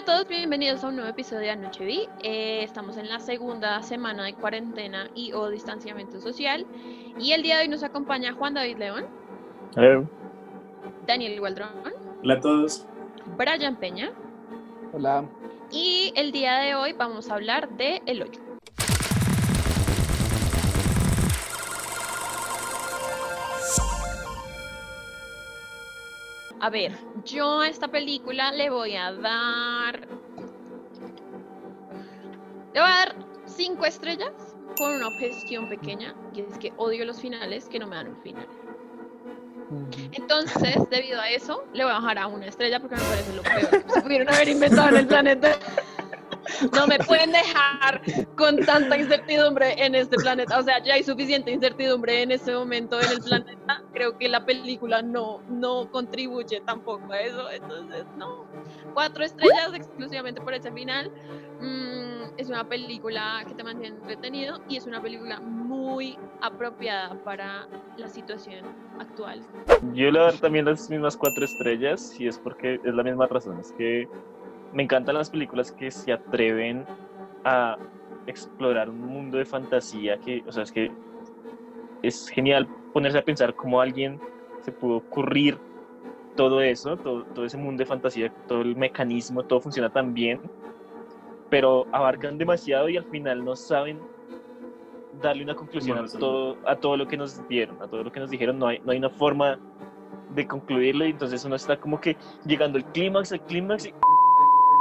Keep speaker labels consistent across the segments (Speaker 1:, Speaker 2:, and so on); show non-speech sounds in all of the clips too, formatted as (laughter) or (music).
Speaker 1: Hola a todos, bienvenidos a un nuevo episodio de Anoche Vi. Eh, estamos en la segunda semana de cuarentena y o distanciamiento social. Y el día de hoy nos acompaña Juan David León.
Speaker 2: Hello.
Speaker 1: Daniel Gualdrón.
Speaker 3: Hola a todos.
Speaker 1: Brian Peña.
Speaker 4: Hola.
Speaker 1: Y el día de hoy vamos a hablar de El Hoyo. A ver, yo a esta película le voy a dar. Le voy a dar cinco estrellas con una objeción pequeña, y es que odio los finales que no me dan un final. Entonces, debido a eso, le voy a bajar a una estrella porque me parece lo peor que se (laughs) pudieron haber inventado en el planeta. No me pueden dejar con tanta incertidumbre en este planeta. O sea, ya hay suficiente incertidumbre en este momento en el planeta. Creo que la película no, no contribuye tampoco a eso. Entonces, no. Cuatro estrellas exclusivamente por ese final. Mm, es una película que te mantiene entretenido y es una película muy apropiada para la situación actual.
Speaker 2: Yo le voy a dar también las mismas cuatro estrellas y es porque es la misma razón. Es que me encantan las películas que se atreven a explorar un mundo de fantasía que, o sea, es que es genial ponerse a pensar cómo a alguien se pudo ocurrir todo eso, todo, todo ese mundo de fantasía, todo el mecanismo, todo funciona tan bien, pero abarcan demasiado y al final no saben darle una conclusión a todo, a todo lo que nos dieron, a todo lo que nos dijeron, no hay, no hay una forma de concluirlo y entonces uno está como que llegando al clímax, al clímax y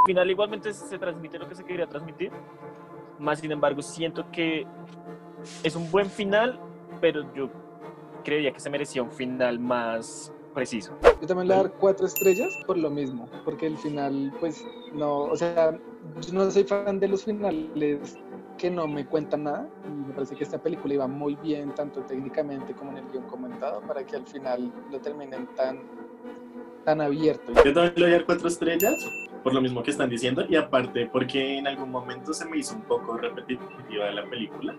Speaker 2: final igualmente se transmite lo que se quería transmitir, más sin embargo siento que es un buen final, pero yo creía que se merecía un final más preciso.
Speaker 4: Yo también le voy a dar cuatro estrellas por lo mismo, porque el final, pues, no, o sea, yo no soy fan de los finales que no me cuentan nada, y me parece que esta película iba muy bien, tanto técnicamente como en el guion comentado, para que al final lo terminen tan, tan abierto.
Speaker 3: Yo también le voy a dar cuatro estrellas, por lo mismo que están diciendo, y aparte porque en algún momento se me hizo un poco repetitiva la película.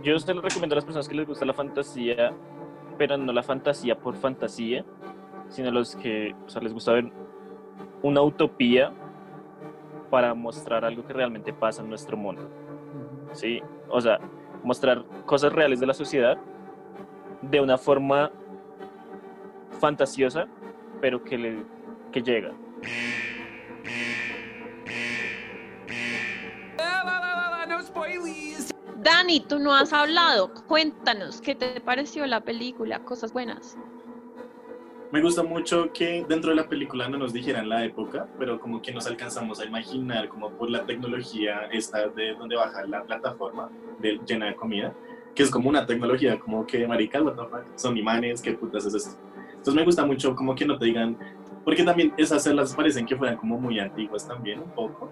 Speaker 2: Yo se lo recomiendo a las personas que les gusta la fantasía, pero no la fantasía por fantasía, sino los que o sea, les gusta ver una utopía para mostrar algo que realmente pasa en nuestro mundo. ¿sí? O sea, mostrar cosas reales de la sociedad de una forma fantasiosa, pero que, le, que llega.
Speaker 1: Dani, tú no has hablado. Cuéntanos, ¿qué te pareció la película? Cosas buenas.
Speaker 3: Me gusta mucho que dentro de la película no nos dijeran la época, pero como que nos alcanzamos a imaginar como por la tecnología esta de donde baja la plataforma de, llena de comida, que es como una tecnología como que, marica, what son imanes, qué putas es esto. Entonces me gusta mucho como que no te digan, porque también esas celas parecen que fueran como muy antiguas también un poco,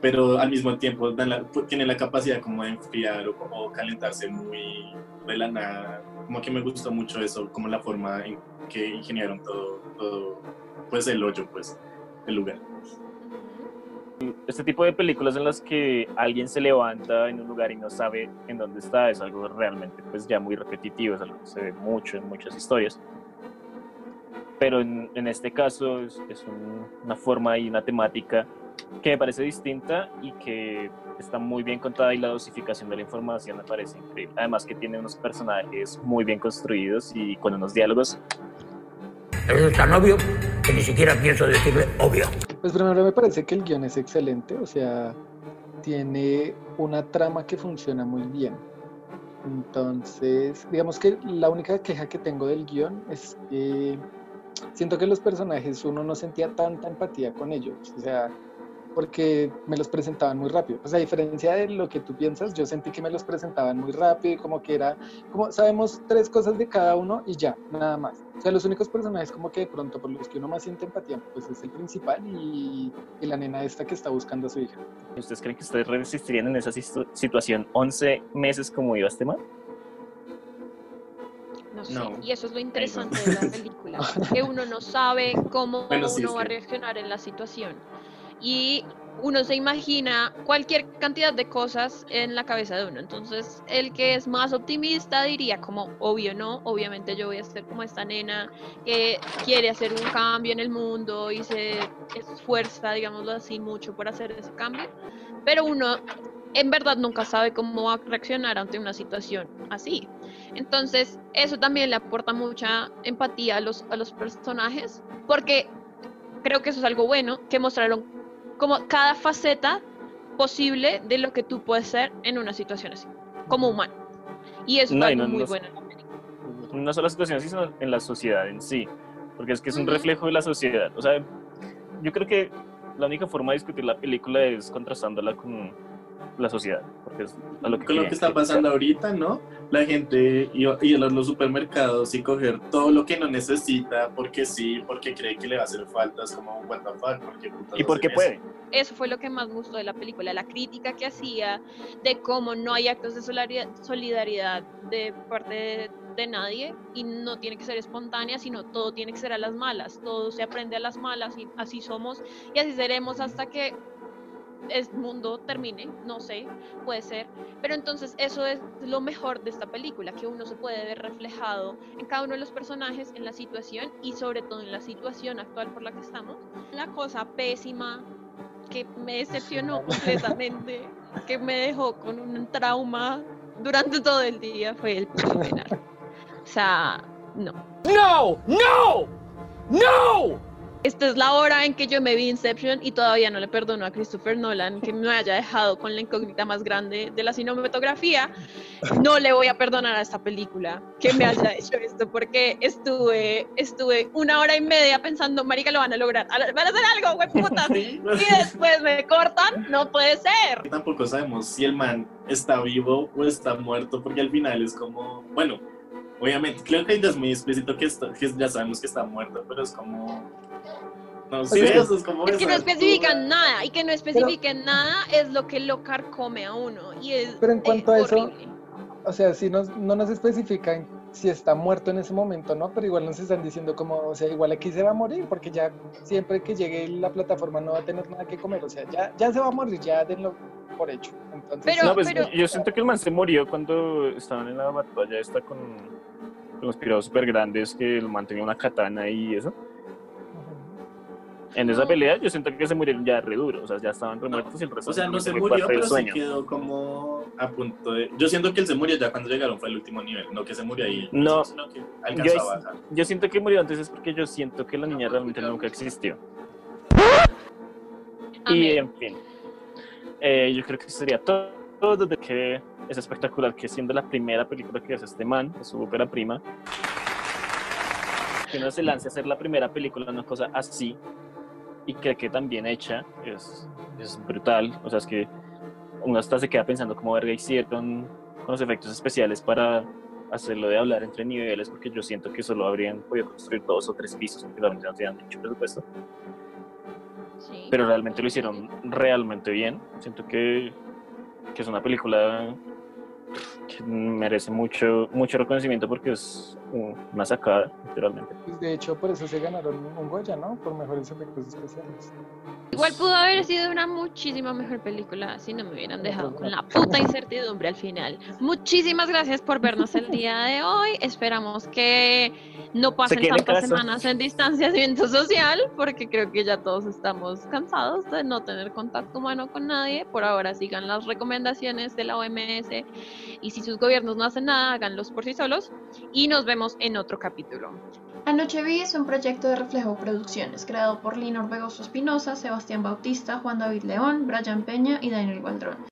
Speaker 3: pero al mismo tiempo dan la, tienen la capacidad como de enfriar o, o calentarse muy de la nada. Como que me gustó mucho eso, como la forma en que ingeniaron todo, todo pues el hoyo, pues, el lugar.
Speaker 2: Este tipo de películas en las que alguien se levanta en un lugar y no sabe en dónde está es algo realmente pues ya muy repetitivo, es algo que se ve mucho en muchas historias. Pero en, en este caso es, es un, una forma y una temática que me parece distinta y que está muy bien contada y la dosificación de la información me parece increíble. Además que tiene unos personajes muy bien construidos y con unos diálogos.
Speaker 5: Es tan obvio que ni siquiera pienso decirle obvio.
Speaker 4: Pues primero me parece que el guion es excelente, o sea, tiene una trama que funciona muy bien. Entonces, digamos que la única queja que tengo del guion es que siento que los personajes uno no sentía tanta empatía con ellos, o sea, porque me los presentaban muy rápido. Pues a diferencia de lo que tú piensas, yo sentí que me los presentaban muy rápido y como que era, como sabemos tres cosas de cada uno y ya, nada más. O sea, los únicos personajes como que de pronto por los que uno más siente empatía, pues es el principal y, y la nena esta que está buscando a su hija.
Speaker 2: ¿Ustedes creen que ustedes resistirían en esa situ- situación 11 meses como iba este man?
Speaker 1: No sé,
Speaker 3: No.
Speaker 1: y eso es lo interesante de la película, que uno no sabe (laughs) cómo
Speaker 3: Bueno, sí,
Speaker 1: uno va a reaccionar en la situación. Y uno se imagina cualquier cantidad de cosas en la cabeza de uno. Entonces, el que es más optimista diría como, obvio no, obviamente yo voy a ser como esta nena que quiere hacer un cambio en el mundo y se esfuerza, digámoslo así, mucho por hacer ese cambio. Pero uno en verdad nunca sabe cómo va a reaccionar ante una situación así. Entonces, eso también le aporta mucha empatía a los, a los personajes, porque creo que eso es algo bueno, que mostraron como cada faceta posible de lo que tú puedes ser en una situación así, como humano. Y eso es algo muy bueno.
Speaker 2: En una sola situación, sino en la sociedad en sí, porque es que es un reflejo de la sociedad. O sea, yo creo que la única forma de discutir la película es contrastándola con la sociedad, porque es lo que
Speaker 3: Con lo que está pasando ahorita, ¿no? La gente ir a los supermercados y coger todo lo que no necesita porque sí, porque cree que le va a hacer falta, es como what the fuck, porque
Speaker 2: y porque puede.
Speaker 1: Eso fue lo que más gustó de la película, la crítica que hacía de cómo no hay actos de solidaridad de parte de, de nadie y no tiene que ser espontánea, sino todo tiene que ser a las malas, todo se aprende a las malas y así somos y así seremos hasta que el mundo termine, no sé, puede ser, pero entonces eso es lo mejor de esta película, que uno se puede ver reflejado en cada uno de los personajes, en la situación y sobre todo en la situación actual por la que estamos. La cosa pésima que me decepcionó completamente, que me dejó con un trauma durante todo el día fue el final. O sea, no.
Speaker 5: No, no, no
Speaker 1: esta es la hora en que yo me vi Inception y todavía no le perdono a Christopher Nolan que me haya dejado con la incógnita más grande de la cinematografía. No le voy a perdonar a esta película que me haya (laughs) hecho esto porque estuve, estuve una hora y media pensando, marica, lo van a lograr, van a hacer algo, güey, puta. (laughs) Y después me cortan, no puede ser.
Speaker 3: Tampoco sabemos si el man está vivo o está muerto porque al final es como, bueno, obviamente, creo que es muy explícito que, que ya sabemos que está muerto, pero es como no sé, eso es como
Speaker 1: es que no especifican nada y que no especifiquen nada es lo que lo carcome a uno y es
Speaker 4: pero en cuanto
Speaker 1: a
Speaker 4: eso o sea si no nos especifican si está muerto en ese momento no pero igual nos están diciendo como o sea igual aquí se va a morir porque ya siempre que llegue la plataforma no va a tener nada que comer o sea ya ya se va a morir ya denlo por hecho. Entonces,
Speaker 2: pero, no, pues, yo siento que el man se murió cuando estaban en la batalla esta con, con los pirados super grandes que el man tenía una katana y eso en esa pelea yo siento que se murieron ya re duro, o sea, ya estaban muertos y el resto
Speaker 3: O sea, no se murió, pero se quedó como a punto de... Yo siento que él se murió ya cuando llegaron fue el último nivel, no que se murió ahí.
Speaker 2: No,
Speaker 3: sino que alcanzó
Speaker 2: yo,
Speaker 3: a bajar.
Speaker 2: yo siento que murió antes es porque yo siento que la niña realmente nunca existió. Y en fin, eh, yo creo que sería todo, todo desde que es espectacular que siendo la primera película que hace este man, es su ópera prima, que uno se lance a hacer la primera película, una cosa así, y creo que también hecha es, es brutal. O sea, es que uno hasta se queda pensando cómo verga hicieron con los efectos especiales para hacerlo de hablar entre niveles, porque yo siento que solo habrían podido construir dos o tres pisos, porque realmente no tenían mucho presupuesto. Sí. Pero realmente lo hicieron realmente bien. Siento que, que es una película que merece mucho, mucho reconocimiento porque es una sacada, literalmente.
Speaker 4: Pues de hecho, por eso se ganaron un Goya, ¿no? Por mejores efectos especiales.
Speaker 1: Igual pudo haber sido una muchísima mejor película si no me hubieran dejado con la puta incertidumbre al final. Muchísimas gracias por vernos el día de hoy. Esperamos que no pasen tantas semanas en distanciamiento social, porque creo que ya todos estamos cansados de no tener contacto humano con nadie. Por ahora sigan las recomendaciones de la OMS y si sus gobiernos no hacen nada, háganlos por sí solos. Y nos vemos en otro capítulo.
Speaker 6: Anoche Vi es un proyecto de Reflejo Producciones, creado por Lino Orbegoso Espinosa, Sebastián Bautista, Juan David León, Brian Peña y Daniel Gualdrón.